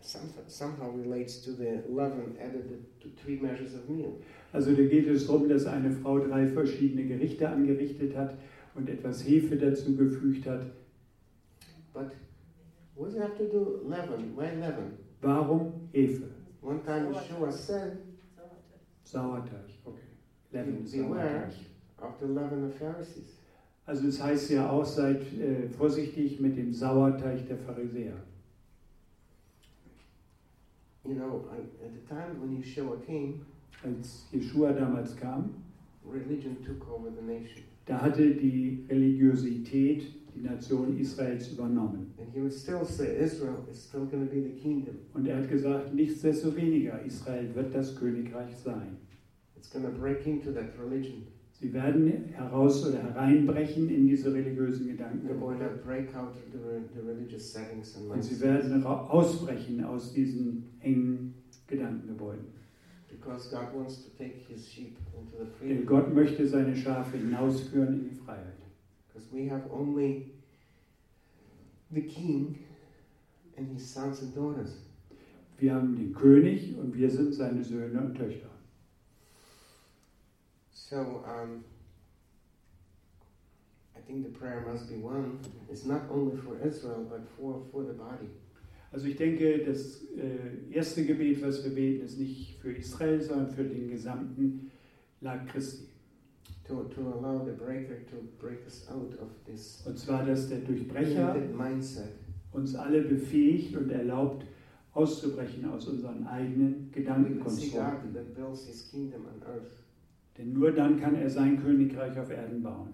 Some, somehow relates to the leaven added to three measures of meal. also da geht es darum, dass eine Frau drei verschiedene Gerichte angerichtet hat und etwas Hefe dazu gefügt hat. But what does it have to do leaven? Why leaven? Warum Hefe? One time Yeshua said Sauerteig, okay. Leaven, Beware. Of the leaven of Pharisees. Also es heißt ja auch, seid äh, vorsichtig mit dem Sauerteig der Pharisäer. You know, at the time when Yeshua came, Als Jeschua damals kam, religion took over the nation. da hatte die Religiosität die Nation Israels übernommen. And he would still say Israel is still going to be the kingdom. Und er hat gesagt, nichtsdestoweniger, Israel wird das Königreich sein. It's going to break into that religion. Sie werden heraus oder hereinbrechen in diese religiösen Gedankengebäude. Und sie werden ausbrechen aus diesen engen Gedankengebäuden. Denn. Gott möchte seine Schafe hinausführen in die Freiheit. Because we have only the king and his sons and daughters. Wir haben den König und wir sind seine Söhne und Töchter. So um, I think the prayer must be one. It's not only for Israel, but for, for the body. Also ich denke, das äh, erste Gebet, was wir beten, ist nicht für Israel, sondern für den gesamten Leib Christi. To, to allow the breaker to break us out of this Und zwar, dass der Durchbrecher mindset. uns alle befähigt und erlaubt, auszubrechen aus unseren eigenen Gedankenkonstrukten. Denn nur dann kann er sein Königreich auf Erden bauen.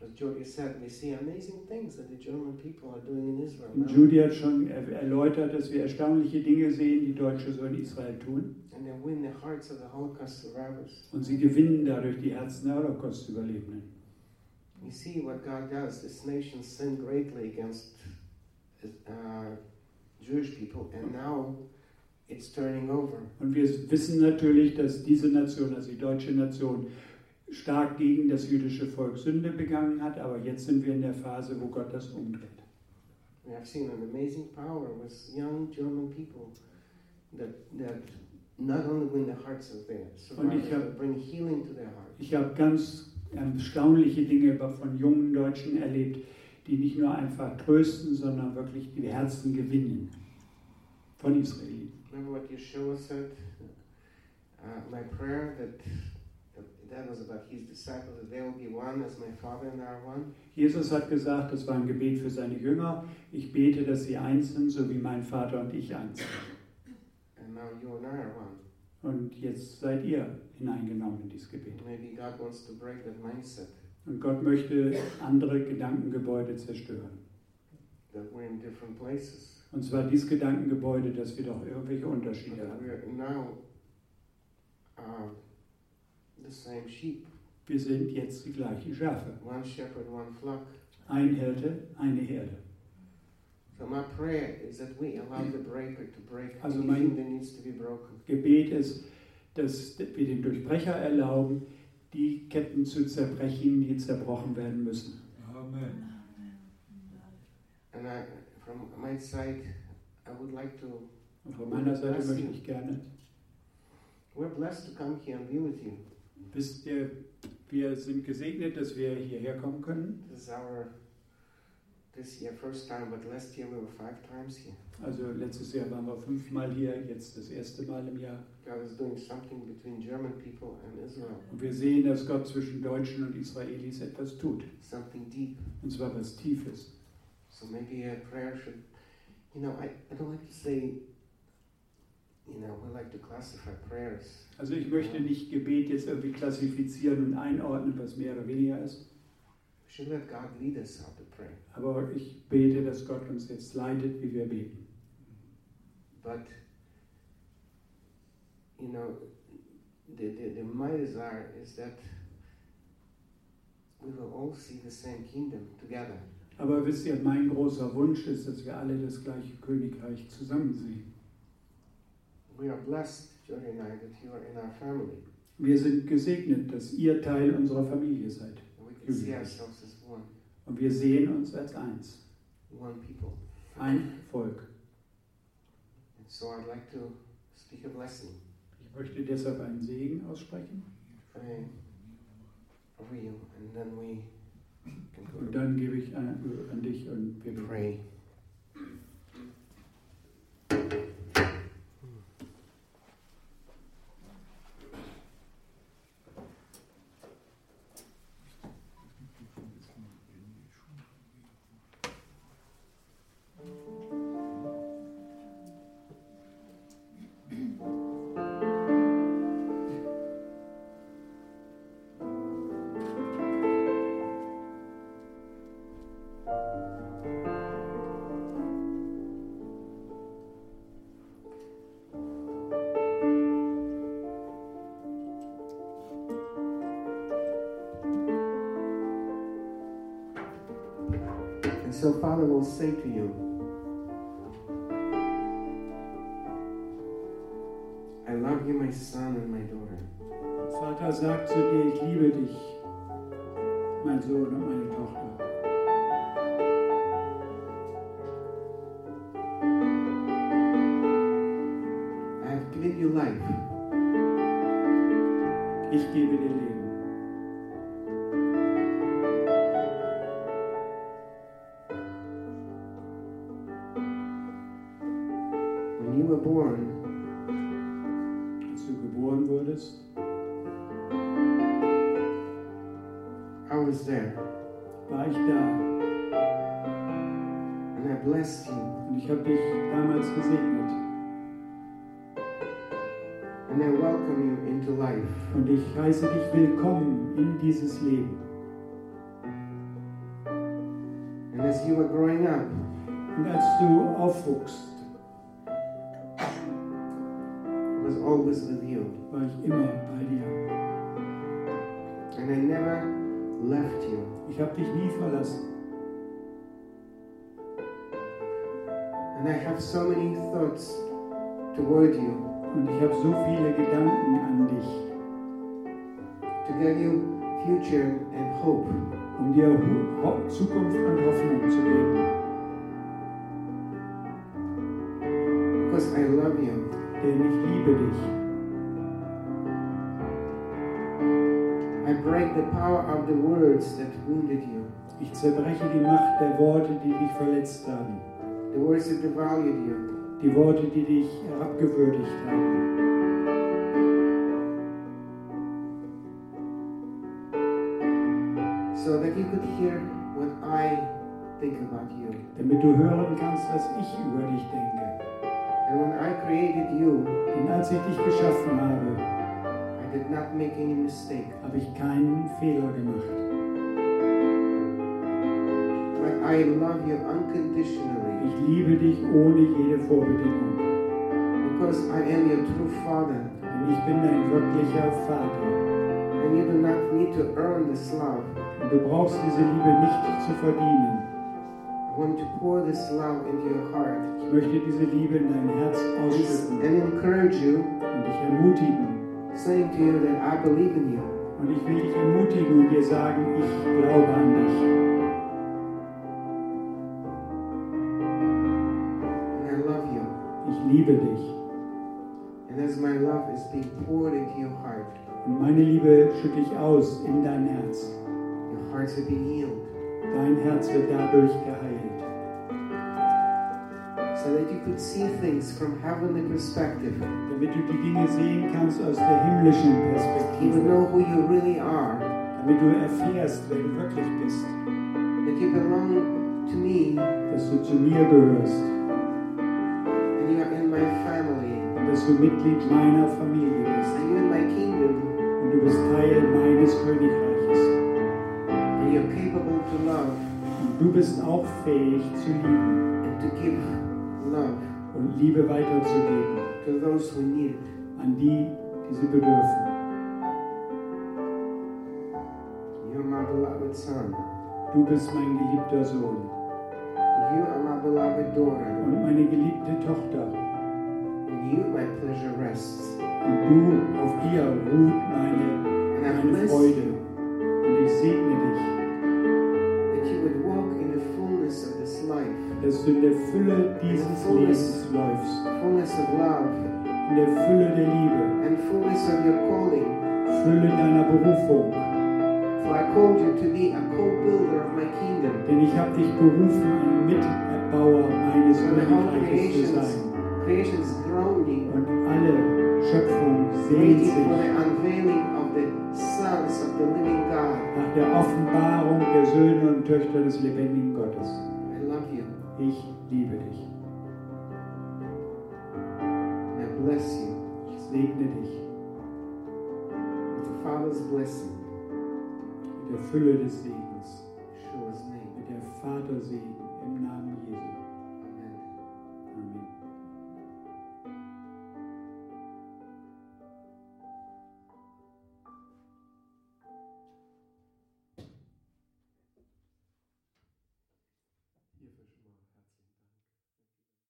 As Jody said, we see amazing things that the German people are doing in Israel Und now. Judy hat schon er erläutert, dass wir erstaunliche Dinge sehen, die Deutsche so in Israel tun. And they win the hearts of the Holocaust survivors. Und sie gewinnen dadurch die Herzen der Holocaust-Überlebenden. We see what God does. This nation sinned greatly against uh, Jewish people, and now it's turning over. Und wir wissen natürlich, dass diese Nation, also die deutsche Nation, stark gegen das jüdische Volk Sünde begangen hat, aber jetzt sind wir in der Phase, wo Gott das umdreht. We have seen an amazing power with young German people that, that not only win the hearts of their survivors, hab- but bring healing to their hearts. Ich habe ganz erstaunliche Dinge von jungen Deutschen erlebt, die nicht nur einfach trösten, sondern wirklich die Herzen gewinnen von Israeliten. Remember what Yeshua said? Uh, my prayer that that was about his disciples that they will be one as my Father and I are one. Jesus hat gesagt, das war ein Gebet für seine Jünger, ich bete, dass sie eins sind, so wie mein Vater und ich eins sind. And now you and I are one. Und jetzt seid ihr hineingenommen in dieses Gebet. Maybe God wants to break that mindset Und Gott möchte andere Gedankengebäude zerstören. that we're in different places. Und zwar dieses Gedankengebäude, dass wir doch irgendwelche Unterschiede haben. uh, the same sheep. Wir sind jetzt die gleichen Schafe. One shepherd, one flock. Ein Hirte, eine Herde. So my prayer is that we allow the breaker to break Also mein- that needs to be broken. Gebet ist, dass wir dem Durchbrecher erlauben, die Ketten zu zerbrechen, die zerbrochen werden müssen. Amen. And I, from my side, I would like to. Und von meiner Seite möchte ich gerne, We're blessed to come here and be with you. wisst ihr, wir sind gesegnet, dass wir hierher kommen können. This is our this year first time, but last year we were five times here. Also letztes Jahr waren wir fünfmal hier, jetzt das erste Mal im Jahr. God is doing something between German people and Israel, Und wir sehen, dass Gott zwischen Deutschen und Israelis etwas tut. something deep. Und zwar was Tiefes. So maybe a prayer should, you know, I, I don't like to say, you know, we like to classify prayers. Also ich möchte nicht Gebet jetzt irgendwie klassifizieren und einordnen, was mehr oder weniger ist. We should let God lead us how to pray. Aber ich bete, dass Gott uns jetzt leitet, wie wir beten. But, you know, the, the, the, my desire is that we will all see the same kingdom together. Aber wisst ihr, mein großer Wunsch ist, dass wir alle das gleiche Königreich zusammen sehen. We are blessed, Jody and I, that you are in our family. Wir sind gesegnet, dass ihr Teil unserer Familie seid. Und wir sehen uns als eins. one people. Ein Volk. And so I'd like to speak a blessing Ich möchte deshalb einen Segen aussprechen. pray over you, and then we Und dann gebe ich an, an dich und wir pray. So, Father will say to you, future and hope. um dir Zukunft und Hoffnung zu geben. Because I love you. Denn ich liebe dich. I break the power of the words that wounded you, Ich zerbreche die Macht der Worte, die dich verletzt haben. the words that devalued you, Die Worte, die dich herabgewürdigt haben. That you could hear what I think about you. Damit du hören kannst, was ich über dich denke. And when I created you, Denn als ich dich geschaffen habe, I did not make any mistake. habe ich keinen Fehler gemacht. But I love you unconditionally Ich liebe dich ohne jede Vorbedingung. because I am your true father. Denn ich bin dein wirklicher Vater. And you do not need to earn this love. Und du brauchst diese Liebe nicht zu verdienen. I want to pour this love into your heart Ich möchte diese Liebe in dein Herz ausschütten and encourage you, und dich ermutigen. saying to you that I believe in you. Und ich will dich ermutigen und dir sagen, ich glaube an dich. And I love you. Ich liebe dich. And as my love is being poured into your heart, Und meine Liebe schütte ich aus in dein Herz. Hearts are being healed. Dein Herz wird dadurch geheilt. so that you could see things from heavenly perspective. Damit du die Dinge sehen kannst aus der himmlischen You would Perspektive. know who you really are, Damit du erfährst, wer du wirklich bist. that you belong to me, Dass du zu mir gehörst. and you are in my family, Und dass du Mitglied meiner Familie bist. and you're in my kingdom, Und du bist Teil meines Königreiches. You're capable to love du bist auch fähig zu lieben and to give love und Liebe weiterzugeben to those who need it. an die, die sie bedürfen. You're my beloved son. Du bist mein geliebter Sohn You are my beloved daughter. und meine geliebte Tochter. In you my pleasure rests. Und du, auf dir ruht meine, meine Freude. Und ich segne dich, dass du in der Fülle dieses Lebens läufst. fullness of love, In der Fülle der Liebe, and fullness of your calling. Fülle deiner Berufung. For I called you to be a co-builder of my kingdom. Denn ich habe dich berufen, ein Mitbauer meines Königreiches zu sein. creation's groaning, Und alle Schöpfung sehnt sich for the unveiling of the sons of the living God. nach der Offenbarung der Söhne und Töchter des lebendigen Gottes. Ich liebe dich. And I bless you Ich segne dich with the Father's blessing. mit der Fülle des Segens, name. mit der Vatersegen